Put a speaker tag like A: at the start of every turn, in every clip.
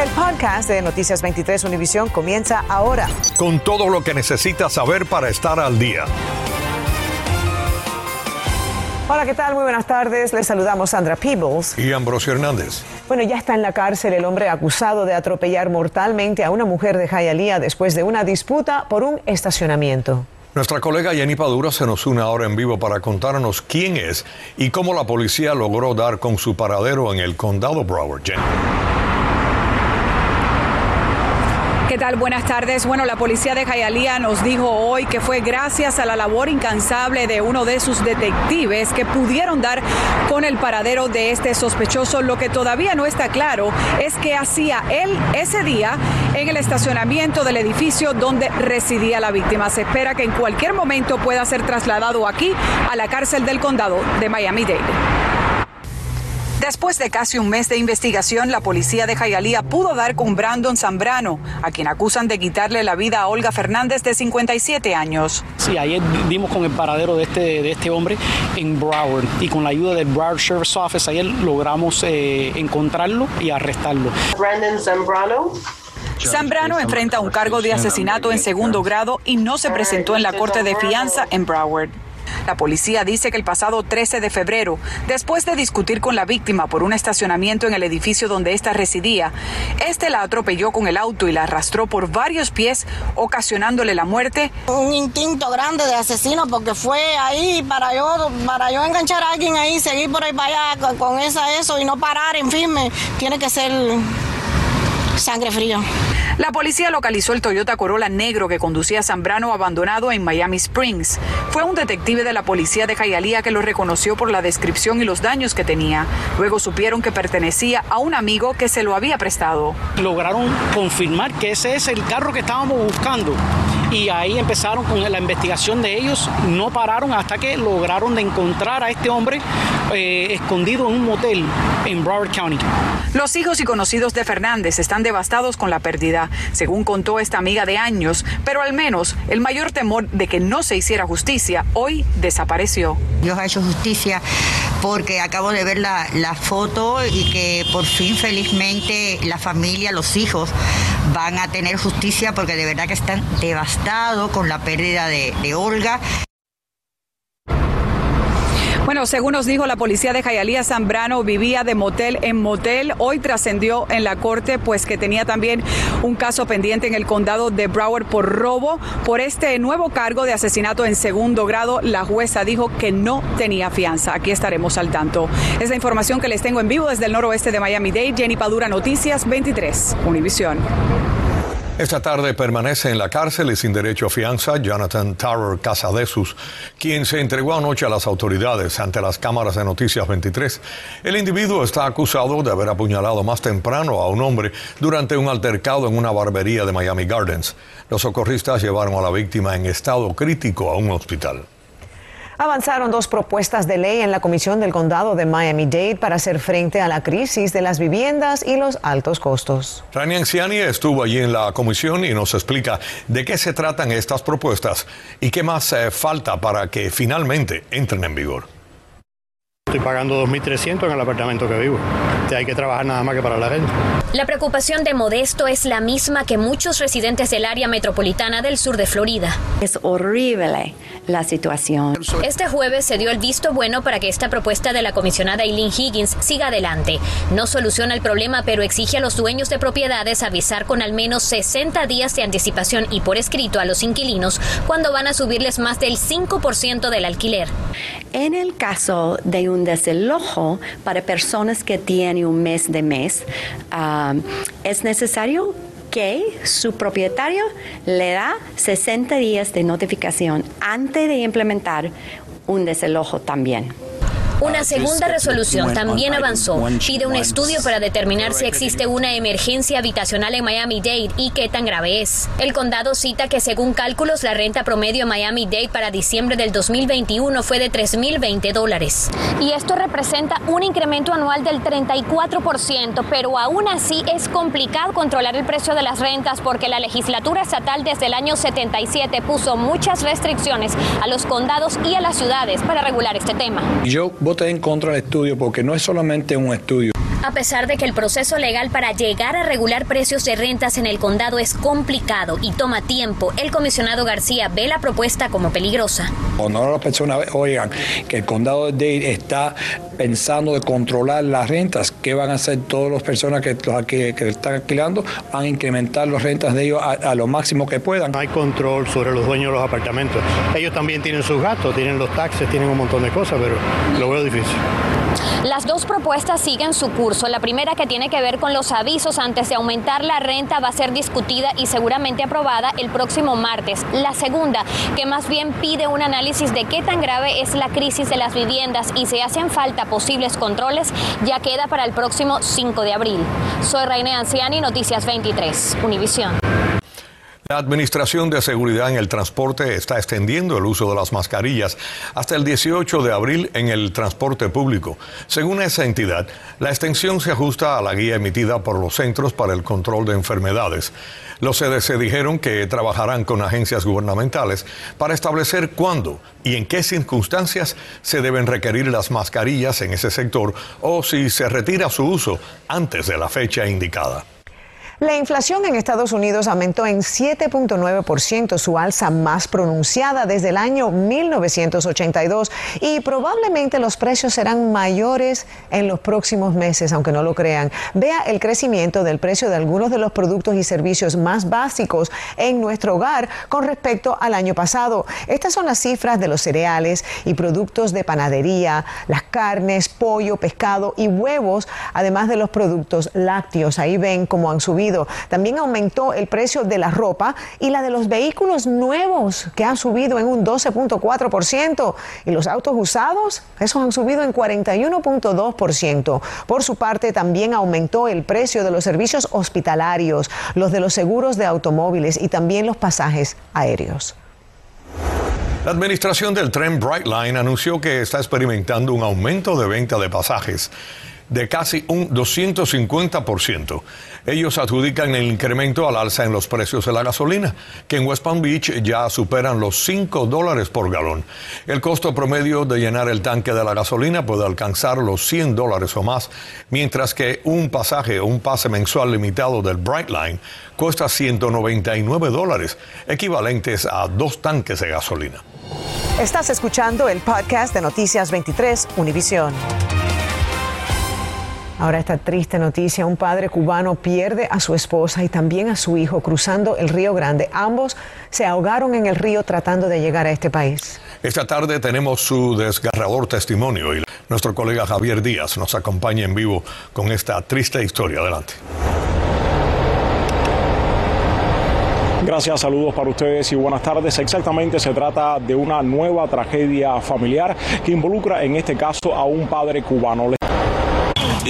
A: El podcast de Noticias 23 Univisión comienza ahora.
B: Con todo lo que necesitas saber para estar al día.
A: Hola, ¿qué tal? Muy buenas tardes. Les saludamos Sandra Peebles.
B: Y Ambrosio Hernández.
A: Bueno, ya está en la cárcel el hombre acusado de atropellar mortalmente a una mujer de Hialeah después de una disputa por un estacionamiento.
B: Nuestra colega Jenny Padura se nos une ahora en vivo para contarnos quién es y cómo la policía logró dar con su paradero en el condado Broward. Jenny.
C: ¿Qué tal? Buenas tardes. Bueno, la policía de Hialeah nos dijo hoy que fue gracias a la labor incansable de uno de sus detectives que pudieron dar con el paradero de este sospechoso. Lo que todavía no está claro es qué hacía él ese día en el estacionamiento del edificio donde residía la víctima. Se espera que en cualquier momento pueda ser trasladado aquí a la cárcel del condado de Miami-Dade. Después de casi un mes de investigación, la policía de Hialeah pudo dar con Brandon Zambrano, a quien acusan de quitarle la vida a Olga Fernández de 57 años.
D: Sí, ayer dimos con el paradero de este, de este hombre en Broward y con la ayuda del Broward Sheriff's Office ayer logramos eh, encontrarlo y arrestarlo.
E: Brandon Zambrano.
C: Zambrano enfrenta un cargo de asesinato en segundo grado y no se presentó en la corte de fianza en Broward. La policía dice que el pasado 13 de febrero, después de discutir con la víctima por un estacionamiento en el edificio donde ésta residía, este la atropelló con el auto y la arrastró por varios pies, ocasionándole la muerte.
F: Un instinto grande de asesino porque fue ahí para yo, para yo enganchar a alguien ahí, seguir por ahí para allá con esa eso y no parar en firme. Tiene que ser sangre fría.
C: La policía localizó el Toyota Corolla negro que conducía Zambrano abandonado en Miami Springs. Fue un detective de la policía de Hialeah que lo reconoció por la descripción y los daños que tenía. Luego supieron que pertenecía a un amigo que se lo había prestado.
D: Lograron confirmar que ese es el carro que estábamos buscando y ahí empezaron con la investigación de ellos. No pararon hasta que lograron de encontrar a este hombre eh, escondido en un motel en Broward County.
C: Los hijos y conocidos de Fernández están devastados con la pérdida, según contó esta amiga de años, pero al menos el mayor temor de que no se hiciera justicia hoy desapareció.
G: Dios ha hecho justicia porque acabo de ver la, la foto y que por fin felizmente la familia, los hijos van a tener justicia porque de verdad que están devastados con la pérdida de, de Olga.
C: Bueno, según nos dijo la policía de Jayalía, Zambrano vivía de motel en motel. Hoy trascendió en la corte, pues que tenía también un caso pendiente en el condado de Broward por robo. Por este nuevo cargo de asesinato en segundo grado, la jueza dijo que no tenía fianza. Aquí estaremos al tanto. Es la información que les tengo en vivo desde el noroeste de Miami-Dade. Jenny Padura, Noticias 23, Univisión.
B: Esta tarde permanece en la cárcel y sin derecho a fianza Jonathan Tower Casadesus, quien se entregó anoche a las autoridades ante las cámaras de Noticias 23. El individuo está acusado de haber apuñalado más temprano a un hombre durante un altercado en una barbería de Miami Gardens. Los socorristas llevaron a la víctima en estado crítico a un hospital.
A: Avanzaron dos propuestas de ley en la Comisión del Condado de Miami-Dade para hacer frente a la crisis de las viviendas y los altos costos.
B: Rani Anciani estuvo allí en la comisión y nos explica de qué se tratan estas propuestas y qué más eh, falta para que finalmente entren en vigor.
H: Estoy pagando 2.300 en el apartamento que vivo. Hay que trabajar nada más que para la renta.
I: La preocupación de Modesto es la misma que muchos residentes del área metropolitana del sur de Florida.
J: Es horrible la situación.
I: Este jueves se dio el visto bueno para que esta propuesta de la comisionada Eileen Higgins siga adelante. No soluciona el problema, pero exige a los dueños de propiedades avisar con al menos 60 días de anticipación y por escrito a los inquilinos cuando van a subirles más del 5% del alquiler.
J: En el caso de un desalojo para personas que tienen un mes de mes, uh, es necesario que su propietario le da 60 días de notificación antes de implementar un desalojo también.
I: Una segunda resolución también avanzó. Pide un estudio para determinar si existe una emergencia habitacional en Miami-Dade y qué tan grave es. El condado cita que según cálculos la renta promedio en Miami-Dade para diciembre del 2021 fue de 3.020 dólares.
K: Y esto representa un incremento anual del 34%, pero aún así es complicado controlar el precio de las rentas porque la legislatura estatal desde el año 77 puso muchas restricciones a los condados y a las ciudades para regular este tema.
L: Yo voté en contra del estudio porque no es solamente un estudio.
I: A pesar de que el proceso legal para llegar a regular precios de rentas en el condado es complicado y toma tiempo, el comisionado García ve la propuesta como peligrosa.
E: Cuando las personas oigan que el condado de Dade está pensando de controlar las rentas, ¿qué van a hacer todas las personas que, que, que están alquilando? Van a incrementar las rentas de ellos a, a lo máximo que puedan.
H: Hay control sobre los dueños de los apartamentos. Ellos también tienen sus gastos, tienen los taxes, tienen un montón de cosas, pero lo veo difícil.
K: Las dos propuestas siguen su curso. La primera que tiene que ver con los avisos antes de aumentar la renta va a ser discutida y seguramente aprobada el próximo martes. La segunda, que más bien pide un análisis de qué tan grave es la crisis de las viviendas y si hacen falta posibles controles, ya queda para el próximo 5 de abril. Soy Reine Anciani, Noticias 23, Univisión.
B: La Administración de Seguridad en el Transporte está extendiendo el uso de las mascarillas hasta el 18 de abril en el transporte público. Según esa entidad, la extensión se ajusta a la guía emitida por los Centros para el Control de Enfermedades. Los CDC dijeron que trabajarán con agencias gubernamentales para establecer cuándo y en qué circunstancias se deben requerir las mascarillas en ese sector o si se retira su uso antes de la fecha indicada.
A: La inflación en Estados Unidos aumentó en 7.9%, su alza más pronunciada desde el año 1982 y probablemente los precios serán mayores en los próximos meses, aunque no lo crean. Vea el crecimiento del precio de algunos de los productos y servicios más básicos en nuestro hogar con respecto al año pasado. Estas son las cifras de los cereales y productos de panadería, las carnes, pollo, pescado y huevos, además de los productos lácteos. Ahí ven cómo han subido también aumentó el precio de la ropa y la de los vehículos nuevos, que han subido en un 12.4%. Y los autos usados, esos han subido en 41.2%. Por su parte, también aumentó el precio de los servicios hospitalarios, los de los seguros de automóviles y también los pasajes aéreos.
B: La administración del tren Brightline anunció que está experimentando un aumento de venta de pasajes de casi un 250%. Ellos adjudican el incremento al alza en los precios de la gasolina, que en West Palm Beach ya superan los 5 dólares por galón. El costo promedio de llenar el tanque de la gasolina puede alcanzar los 100 dólares o más, mientras que un pasaje o un pase mensual limitado del Brightline cuesta 199 dólares, equivalentes a dos tanques de gasolina.
A: Estás escuchando el podcast de Noticias 23 Univisión. Ahora esta triste noticia, un padre cubano pierde a su esposa y también a su hijo cruzando el Río Grande. Ambos se ahogaron en el río tratando de llegar a este país.
B: Esta tarde tenemos su desgarrador testimonio y nuestro colega Javier Díaz nos acompaña en vivo con esta triste historia. Adelante.
L: Gracias, saludos para ustedes y buenas tardes. Exactamente se trata de una nueva tragedia familiar que involucra en este caso a un padre cubano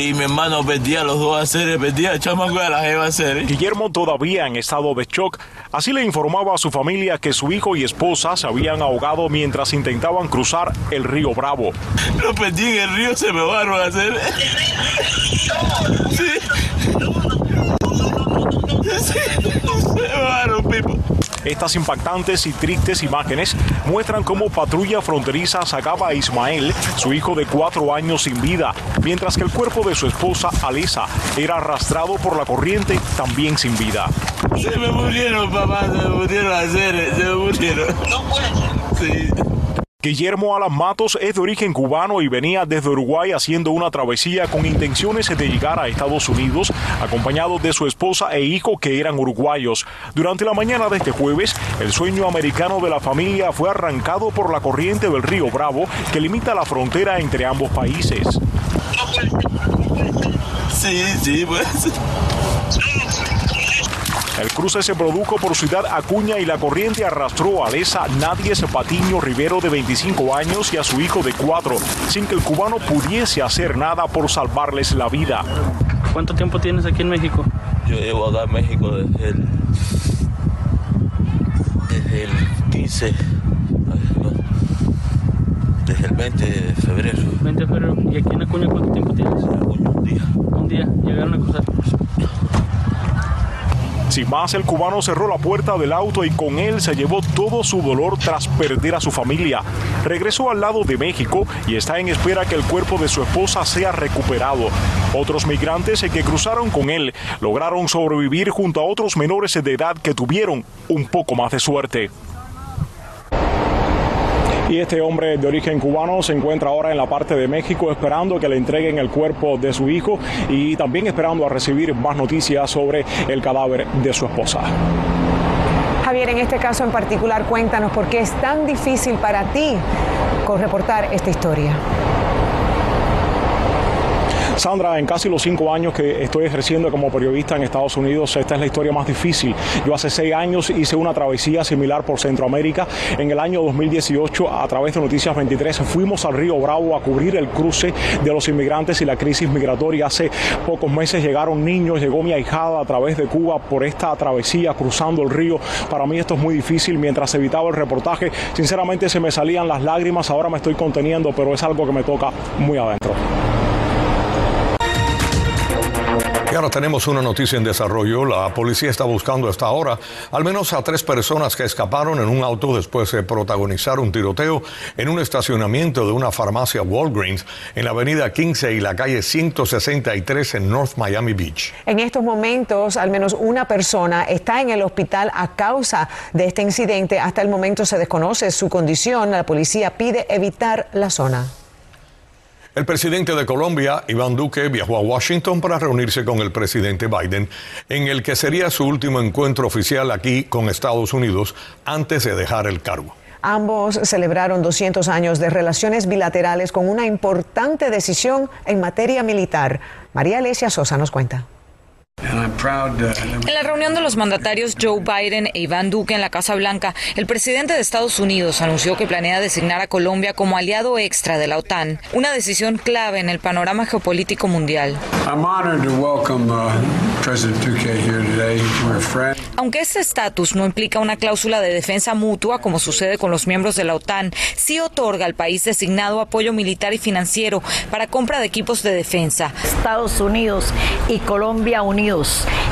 M: y mi hermano perdía los dos haceres, perdía el chamaco de la jeva hacer.
L: Guillermo todavía en estado de shock, así le informaba a su familia que su hijo y esposa se habían ahogado mientras intentaban cruzar el río Bravo.
M: Lo perdí en el río, se me van a hacer. Sí. Sí, se me van, Pipo.
L: Estas impactantes y tristes imágenes muestran cómo patrulla fronteriza sacaba a Ismael, su hijo de cuatro años sin vida, mientras que el cuerpo de su esposa, Alisa, era arrastrado por la corriente también sin vida.
M: Se me murieron, papá, se me murieron hacer, se me murieron. No puede
L: Sí. Guillermo Alan Matos es de origen cubano y venía desde Uruguay haciendo una travesía con intenciones de llegar a Estados Unidos, acompañado de su esposa e hijo que eran uruguayos. Durante la mañana de este jueves, el sueño americano de la familia fue arrancado por la corriente del río Bravo que limita la frontera entre ambos países.
M: Sí, sí, pues.
L: El cruce se produjo por Ciudad Acuña y la corriente arrastró a Alesa Nadies Patiño Rivero de 25 años y a su hijo de 4, sin que el cubano pudiese hacer nada por salvarles la vida.
N: ¿Cuánto tiempo tienes aquí en México?
M: Yo llevo acá en México desde el, desde el 15, desde el 20 de febrero.
N: 20 de febrero. ¿Y aquí en Acuña cuánto tiempo tienes?
M: Acuña, un día.
N: Un día. Llegaron a cruzar.
L: Sin más, el cubano cerró la puerta del auto y con él se llevó todo su dolor tras perder a su familia. Regresó al lado de México y está en espera que el cuerpo de su esposa sea recuperado. Otros migrantes que cruzaron con él lograron sobrevivir junto a otros menores de edad que tuvieron un poco más de suerte. Y este hombre de origen cubano se encuentra ahora en la parte de México esperando que le entreguen el cuerpo de su hijo y también esperando a recibir más noticias sobre el cadáver de su esposa.
A: Javier, en este caso en particular, cuéntanos por qué es tan difícil para ti reportar esta historia.
L: Sandra, en casi los cinco años que estoy ejerciendo como periodista en Estados Unidos, esta es la historia más difícil. Yo hace seis años hice una travesía similar por Centroamérica. En el año 2018, a través de Noticias 23, fuimos al río Bravo a cubrir el cruce de los inmigrantes y la crisis migratoria. Hace pocos meses llegaron niños, llegó mi ahijada a través de Cuba por esta travesía cruzando el río. Para mí esto es muy difícil. Mientras evitaba el reportaje, sinceramente se me salían las lágrimas. Ahora me estoy conteniendo, pero es algo que me toca muy adentro.
B: Ahora tenemos una noticia en desarrollo. La policía está buscando hasta ahora al menos a tres personas que escaparon en un auto después de protagonizar un tiroteo en un estacionamiento de una farmacia Walgreens en la avenida 15 y la calle 163 en North Miami Beach.
A: En estos momentos, al menos una persona está en el hospital a causa de este incidente. Hasta el momento se desconoce su condición. La policía pide evitar la zona.
B: El presidente de Colombia, Iván Duque, viajó a Washington para reunirse con el presidente Biden, en el que sería su último encuentro oficial aquí con Estados Unidos antes de dejar el cargo.
A: Ambos celebraron 200 años de relaciones bilaterales con una importante decisión en materia militar. María Alesia Sosa nos cuenta.
O: En la reunión de los mandatarios Joe Biden e Iván Duque en la Casa Blanca, el presidente de Estados Unidos anunció que planea designar a Colombia como aliado extra de la OTAN, una decisión clave en el panorama geopolítico mundial. Aunque este estatus no implica una cláusula de defensa mutua como sucede con los miembros de la OTAN, sí otorga al país designado apoyo militar y financiero para compra de equipos de defensa.
P: Estados Unidos y Colombia unidos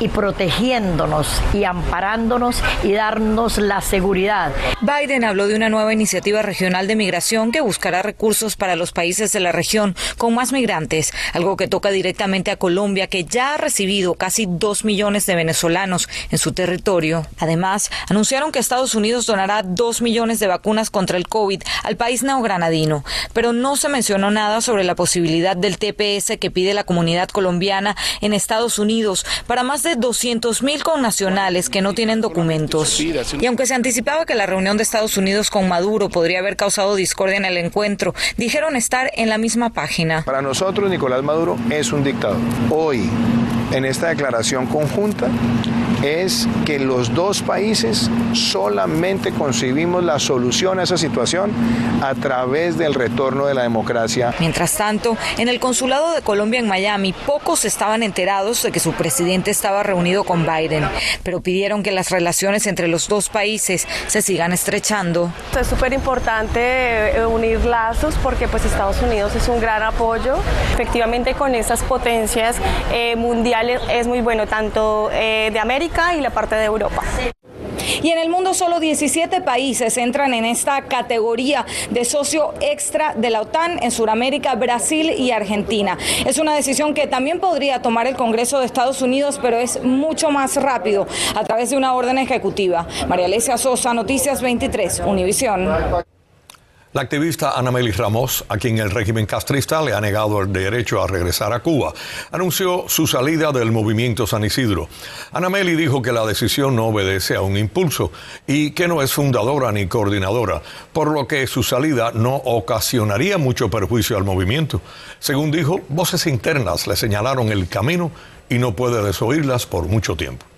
P: y protegiéndonos y amparándonos y darnos la seguridad.
O: Biden habló de una nueva iniciativa regional de migración que buscará recursos para los países de la región con más migrantes, algo que toca directamente a Colombia, que ya ha recibido casi dos millones de venezolanos en su territorio. Además, anunciaron que Estados Unidos donará dos millones de vacunas contra el COVID al país neogranadino, pero no se mencionó nada sobre la posibilidad del TPS que pide la comunidad colombiana en Estados Unidos para más de 200 mil connacionales que no tienen documentos. Y aunque se anticipaba que la reunión de Estados Unidos con Maduro podría haber causado discordia en el encuentro, dijeron estar en la misma página.
Q: Para nosotros, Nicolás Maduro es un dictador. Hoy, en esta declaración conjunta, es que los dos países solamente concibimos la solución a esa situación a través del retorno de la democracia.
O: Mientras tanto, en el consulado de Colombia en Miami, pocos estaban enterados de que su presidente estaba reunido con Biden, pero pidieron que las relaciones entre los dos países se sigan estrechando.
R: Es súper importante eh, unir lazos porque pues Estados Unidos es un gran apoyo. Efectivamente con esas potencias eh, mundiales es muy bueno tanto eh, de América y la parte de Europa.
O: Y en el mundo solo 17 países entran en esta categoría de socio extra de la OTAN en Sudamérica, Brasil y Argentina. Es una decisión que también podría tomar el Congreso de Estados Unidos, pero es mucho más rápido a través de una orden ejecutiva. María Alesia Sosa, Noticias 23, Univisión.
B: La activista Anameli Ramos, a quien el régimen castrista le ha negado el derecho a regresar a Cuba, anunció su salida del movimiento San Isidro. Anameli dijo que la decisión no obedece a un impulso y que no es fundadora ni coordinadora, por lo que su salida no ocasionaría mucho perjuicio al movimiento. Según dijo, voces internas le señalaron el camino y no puede desoírlas por mucho tiempo.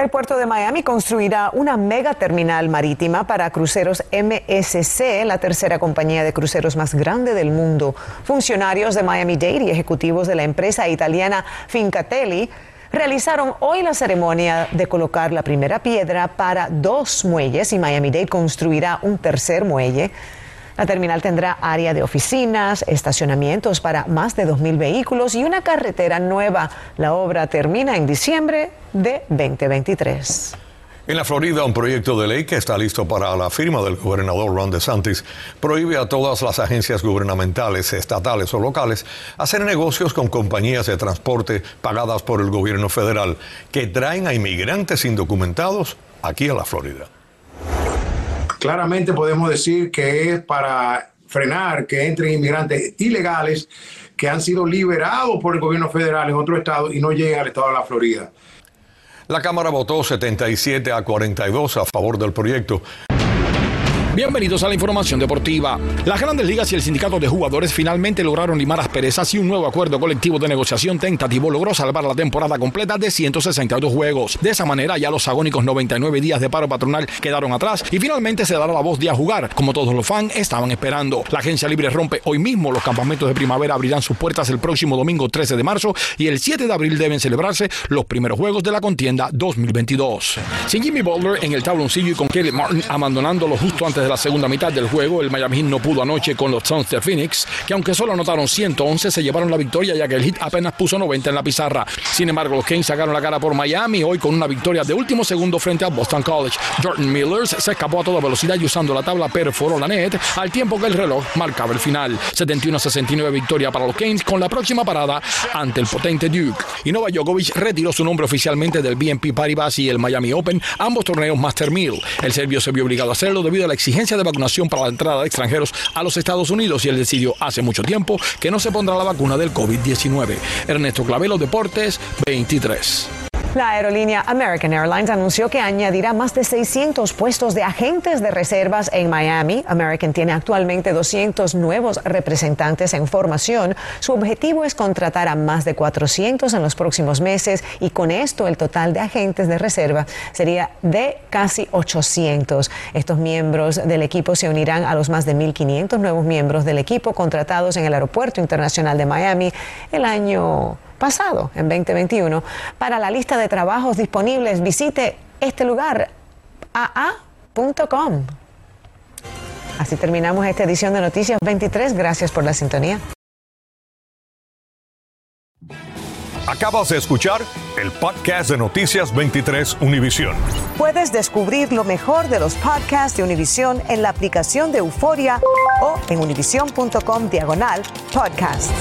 A: El puerto de Miami construirá una mega terminal marítima para cruceros MSC, la tercera compañía de cruceros más grande del mundo. Funcionarios de Miami-Dade y ejecutivos de la empresa italiana Fincatelli realizaron hoy la ceremonia de colocar la primera piedra para dos muelles y Miami-Dade construirá un tercer muelle. La terminal tendrá área de oficinas, estacionamientos para más de 2.000 vehículos y una carretera nueva. La obra termina en diciembre de 2023.
B: En la Florida, un proyecto de ley que está listo para la firma del gobernador Ron DeSantis prohíbe a todas las agencias gubernamentales, estatales o locales hacer negocios con compañías de transporte pagadas por el gobierno federal que traen a inmigrantes indocumentados aquí a la Florida.
S: Claramente podemos decir que es para frenar que entren inmigrantes ilegales que han sido liberados por el gobierno federal en otro estado y no lleguen al estado de la Florida.
B: La Cámara votó 77 a 42 a favor del proyecto.
T: Bienvenidos a la información deportiva. Las grandes ligas y el sindicato de jugadores finalmente lograron limar asperezas y un nuevo acuerdo colectivo de negociación tentativo logró salvar la temporada completa de 162 juegos. De esa manera ya los agónicos 99 días de paro patronal quedaron atrás y finalmente se dará la voz de a jugar, como todos los fans estaban esperando. La agencia libre rompe hoy mismo, los campamentos de primavera abrirán sus puertas el próximo domingo 13 de marzo y el 7 de abril deben celebrarse los primeros juegos de la contienda 2022. Sin Jimmy Butler en el tabloncillo y con Kelly Martin abandonándolo justo antes de la segunda mitad del juego, el Miami Heat no pudo anoche con los Suns de Phoenix, que aunque solo anotaron 111, se llevaron la victoria ya que el Heat apenas puso 90 en la pizarra. Sin embargo, los Kings sacaron la cara por Miami hoy con una victoria de último segundo frente a Boston College. Jordan Millers se escapó a toda velocidad y usando la tabla perforó la net al tiempo que el reloj marcaba el final. 71-69 victoria para los Kings con la próxima parada ante el potente Duke. Y Nova Djokovic retiró su nombre oficialmente del BNP Paribas y el Miami Open, ambos torneos Master 1000. El serbio se vio obligado a hacerlo debido a la exigencia de vacunación para la entrada de extranjeros a los Estados Unidos y él decidió hace mucho tiempo que no se pondrá la vacuna del COVID-19. Ernesto Clavelo, Deportes 23.
A: La aerolínea American Airlines anunció que añadirá más de 600 puestos de agentes de reservas en Miami. American tiene actualmente 200 nuevos representantes en formación. Su objetivo es contratar a más de 400 en los próximos meses y con esto el total de agentes de reserva sería de casi 800. Estos miembros del equipo se unirán a los más de 1.500 nuevos miembros del equipo contratados en el Aeropuerto Internacional de Miami el año pasado, en 2021. Para la lista de trabajos disponibles, visite este lugar, aa.com. Así terminamos esta edición de Noticias 23. Gracias por la sintonía.
B: Acabas de escuchar el podcast de Noticias 23 Univisión.
A: Puedes descubrir lo mejor de los podcasts de Univisión en la aplicación de Euforia o en univision.com diagonal podcasts.